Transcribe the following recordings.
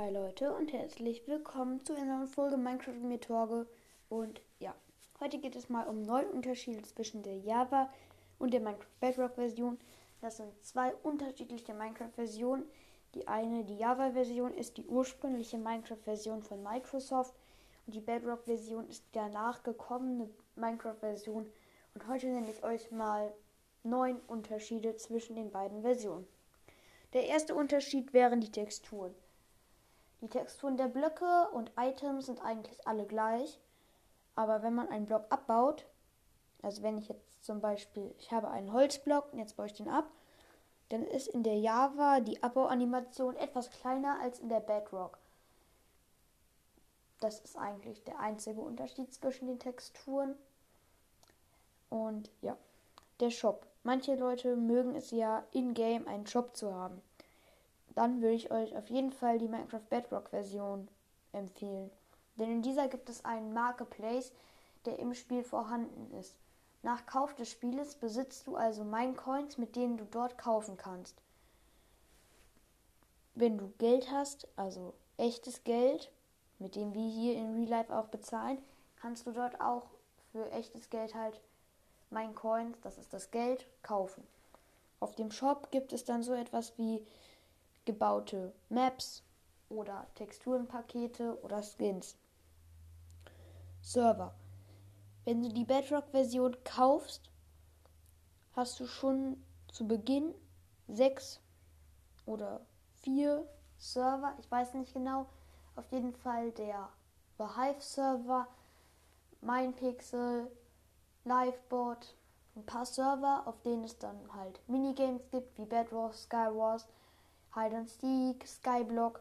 Hi Leute und herzlich willkommen zu einer neuen Folge Minecraft mit Torge. Und ja, heute geht es mal um neun Unterschiede zwischen der Java und der Minecraft Bedrock Version. Das sind zwei unterschiedliche Minecraft Versionen. Die eine, die Java Version, ist die ursprüngliche Minecraft Version von Microsoft und die Bedrock Version ist die danach gekommene Minecraft Version. Und heute nenne ich euch mal neun Unterschiede zwischen den beiden Versionen. Der erste Unterschied wären die Texturen. Die Texturen der Blöcke und Items sind eigentlich alle gleich. Aber wenn man einen Block abbaut, also wenn ich jetzt zum Beispiel, ich habe einen Holzblock und jetzt baue ich den ab, dann ist in der Java die Abbauanimation etwas kleiner als in der Bedrock. Das ist eigentlich der einzige Unterschied zwischen den Texturen. Und ja, der Shop. Manche Leute mögen es ja, in-game einen Shop zu haben dann würde ich euch auf jeden Fall die Minecraft Bedrock Version empfehlen. Denn in dieser gibt es einen Marketplace, der im Spiel vorhanden ist. Nach Kauf des Spieles besitzt du also Minecoins, mit denen du dort kaufen kannst. Wenn du Geld hast, also echtes Geld, mit dem wir hier in Real Life auch bezahlen, kannst du dort auch für echtes Geld halt Minecoins, das ist das Geld, kaufen. Auf dem Shop gibt es dann so etwas wie gebaute Maps oder Texturenpakete oder Skins. Server. Wenn du die Bedrock-Version kaufst, hast du schon zu Beginn sechs oder vier Server, ich weiß nicht genau, auf jeden Fall der Behive-Server, MindPixel, Livebot, ein paar Server, auf denen es dann halt Minigames gibt, wie Bedwars, Skywars, Hide and Seek, Skyblock.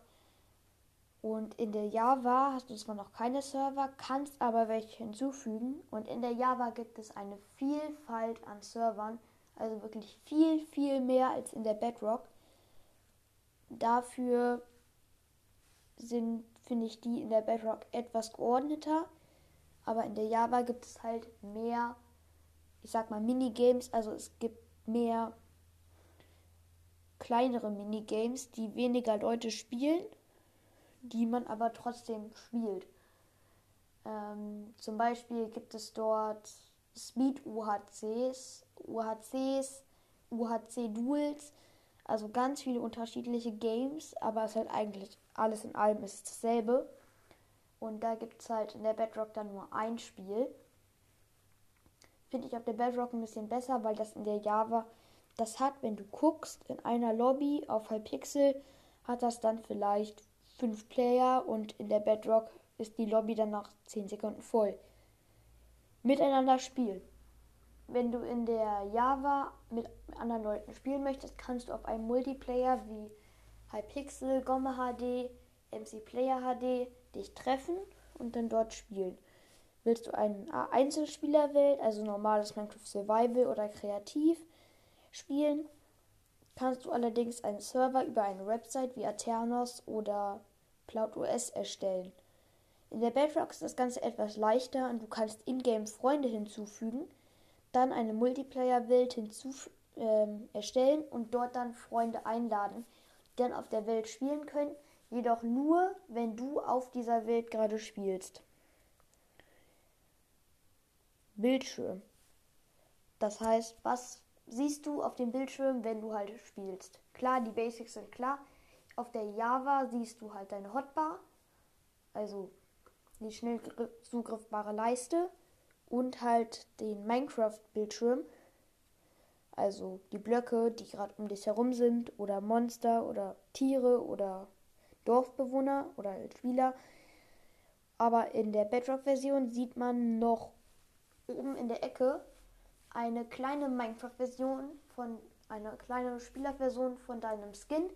Und in der Java hast du zwar noch keine Server, kannst aber welche hinzufügen. Und in der Java gibt es eine Vielfalt an Servern, also wirklich viel, viel mehr als in der Bedrock. Dafür sind, finde ich, die in der Bedrock etwas geordneter. Aber in der Java gibt es halt mehr, ich sag mal, Minigames, also es gibt mehr kleinere Minigames, die weniger Leute spielen, die man aber trotzdem spielt. Ähm, zum Beispiel gibt es dort Speed UHCs, UHCs, UHC Duels, also ganz viele unterschiedliche Games, aber es ist halt eigentlich alles in allem ist dasselbe. Und da gibt es halt in der Bedrock dann nur ein Spiel. Finde ich auf der Bedrock ein bisschen besser, weil das in der Java das hat, wenn du guckst, in einer Lobby auf Hypixel hat das dann vielleicht fünf Player und in der Bedrock ist die Lobby dann nach 10 Sekunden voll. Miteinander spielen. Wenn du in der Java mit anderen Leuten spielen möchtest, kannst du auf einem Multiplayer wie Hypixel, Gomme HD, MC Player HD dich treffen und dann dort spielen. Willst du einen Einzelspielerwelt, also normales Minecraft Survival oder kreativ, spielen, kannst du allerdings einen Server über eine Website wie Aternos oder CloudOS erstellen. In der Bedrock ist das Ganze etwas leichter und du kannst in-game Freunde hinzufügen, dann eine Multiplayer-Welt äh, erstellen und dort dann Freunde einladen, die dann auf der Welt spielen können, jedoch nur, wenn du auf dieser Welt gerade spielst. Bildschirm. Das heißt, was siehst du auf dem Bildschirm, wenn du halt spielst. Klar, die Basics sind klar. Auf der Java siehst du halt deine Hotbar, also die schnell zugriffbare Leiste und halt den Minecraft-Bildschirm, also die Blöcke, die gerade um dich herum sind oder Monster oder Tiere oder Dorfbewohner oder Spieler. Aber in der Bedrock-Version sieht man noch oben in der Ecke eine kleine Minecraft-Version von einer kleinen Spielerversion von deinem Skin,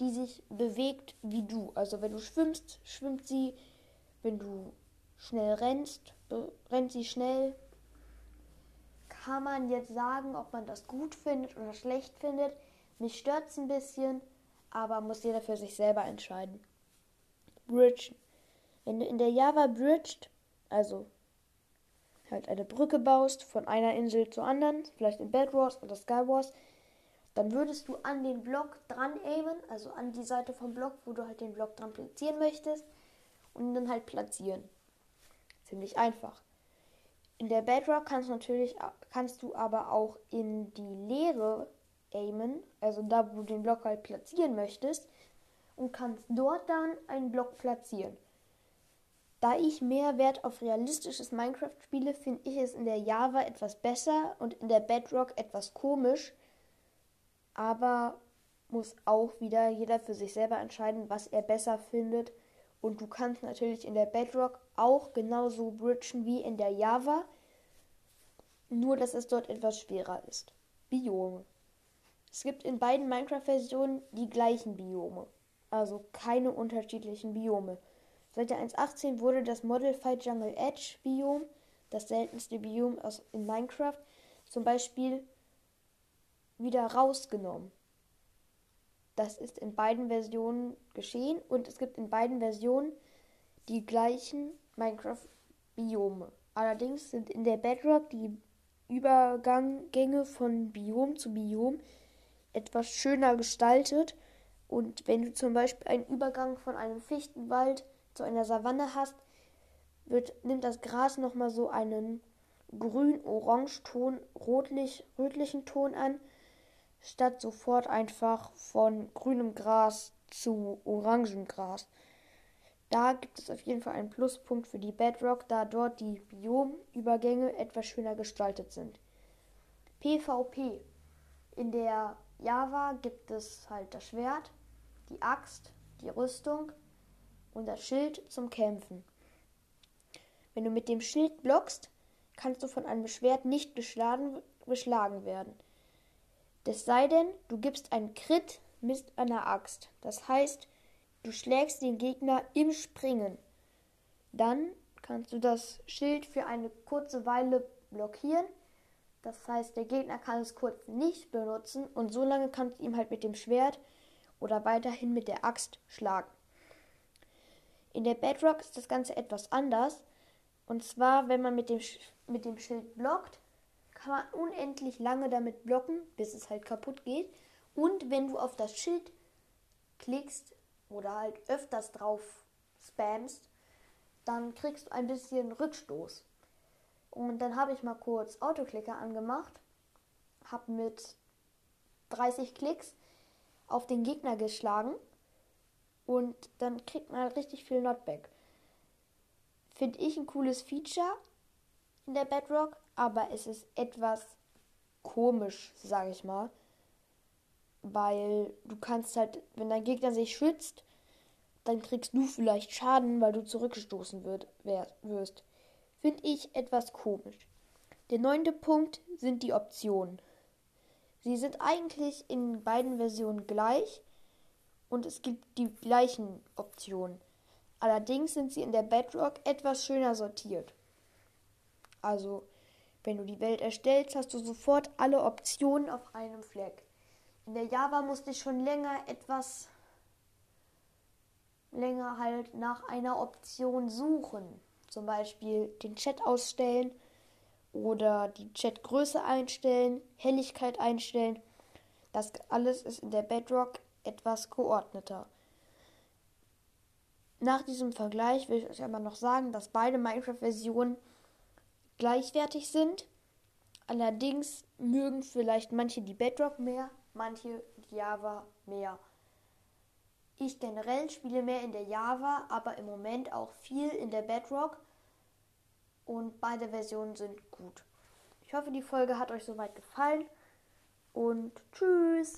die sich bewegt wie du. Also wenn du schwimmst, schwimmt sie. Wenn du schnell rennst, rennt sie schnell. Kann man jetzt sagen, ob man das gut findet oder schlecht findet. Mich stört es ein bisschen, aber muss jeder für sich selber entscheiden. Bridge. Wenn du in der Java bridged, also halt eine Brücke baust von einer Insel zur anderen, vielleicht in Bed Wars oder Sky Wars, Dann würdest du an den Block dran aimen, also an die Seite vom Block, wo du halt den Block dran platzieren möchtest und dann halt platzieren. Ziemlich einfach. In der Bedrock kannst du natürlich kannst du aber auch in die Leere aimen, also da, wo du den Block halt platzieren möchtest und kannst dort dann einen Block platzieren. Da ich mehr Wert auf realistisches Minecraft spiele, finde ich es in der Java etwas besser und in der Bedrock etwas komisch. Aber muss auch wieder jeder für sich selber entscheiden, was er besser findet. Und du kannst natürlich in der Bedrock auch genauso bridgen wie in der Java, nur dass es dort etwas schwerer ist. Biome. Es gibt in beiden Minecraft-Versionen die gleichen Biome, also keine unterschiedlichen Biome. Seit der 1.18 wurde das Modified Jungle Edge Biom, das seltenste Biom aus, in Minecraft, zum Beispiel wieder rausgenommen. Das ist in beiden Versionen geschehen und es gibt in beiden Versionen die gleichen Minecraft-Biome. Allerdings sind in der Bedrock die Übergänge von Biom zu Biom etwas schöner gestaltet. Und wenn du zum Beispiel einen Übergang von einem Fichtenwald zu einer Savanne hast, wird, nimmt das Gras nochmal so einen grün-orange-Ton, rotlich, rötlichen Ton an, statt sofort einfach von grünem Gras zu orangem Gras. Da gibt es auf jeden Fall einen Pluspunkt für die Bedrock, da dort die Biomübergänge etwas schöner gestaltet sind. PvP. In der Java gibt es halt das Schwert, die Axt, die Rüstung, und das Schild zum Kämpfen. Wenn du mit dem Schild blockst, kannst du von einem Schwert nicht geschlagen, geschlagen werden. Es sei denn, du gibst einen Crit mit einer Axt. Das heißt, du schlägst den Gegner im Springen. Dann kannst du das Schild für eine kurze Weile blockieren. Das heißt, der Gegner kann es kurz nicht benutzen und so lange kannst du ihm halt mit dem Schwert oder weiterhin mit der Axt schlagen. In der Bedrock ist das Ganze etwas anders. Und zwar, wenn man mit dem, mit dem Schild blockt, kann man unendlich lange damit blocken, bis es halt kaputt geht. Und wenn du auf das Schild klickst oder halt öfters drauf spamst, dann kriegst du ein bisschen Rückstoß. Und dann habe ich mal kurz Autoklicker angemacht, habe mit 30 Klicks auf den Gegner geschlagen und dann kriegt man halt richtig viel Notback. Finde ich ein cooles Feature in der Bedrock, aber es ist etwas komisch, sage ich mal. Weil du kannst halt, wenn dein Gegner sich schützt, dann kriegst du vielleicht Schaden, weil du zurückgestoßen wird, wirst. Finde ich etwas komisch. Der neunte Punkt sind die Optionen. Sie sind eigentlich in beiden Versionen gleich, und es gibt die gleichen Optionen. Allerdings sind sie in der Bedrock etwas schöner sortiert. Also, wenn du die Welt erstellst, hast du sofort alle Optionen auf einem Fleck. In der Java musste ich schon länger etwas länger halt nach einer Option suchen. Zum Beispiel den Chat ausstellen oder die Chatgröße einstellen, Helligkeit einstellen. Das alles ist in der Bedrock etwas geordneter. Nach diesem Vergleich will ich euch aber noch sagen, dass beide Minecraft-Versionen gleichwertig sind. Allerdings mögen vielleicht manche die Bedrock mehr, manche die Java mehr. Ich generell spiele mehr in der Java, aber im Moment auch viel in der Bedrock und beide Versionen sind gut. Ich hoffe, die Folge hat euch soweit gefallen und tschüss.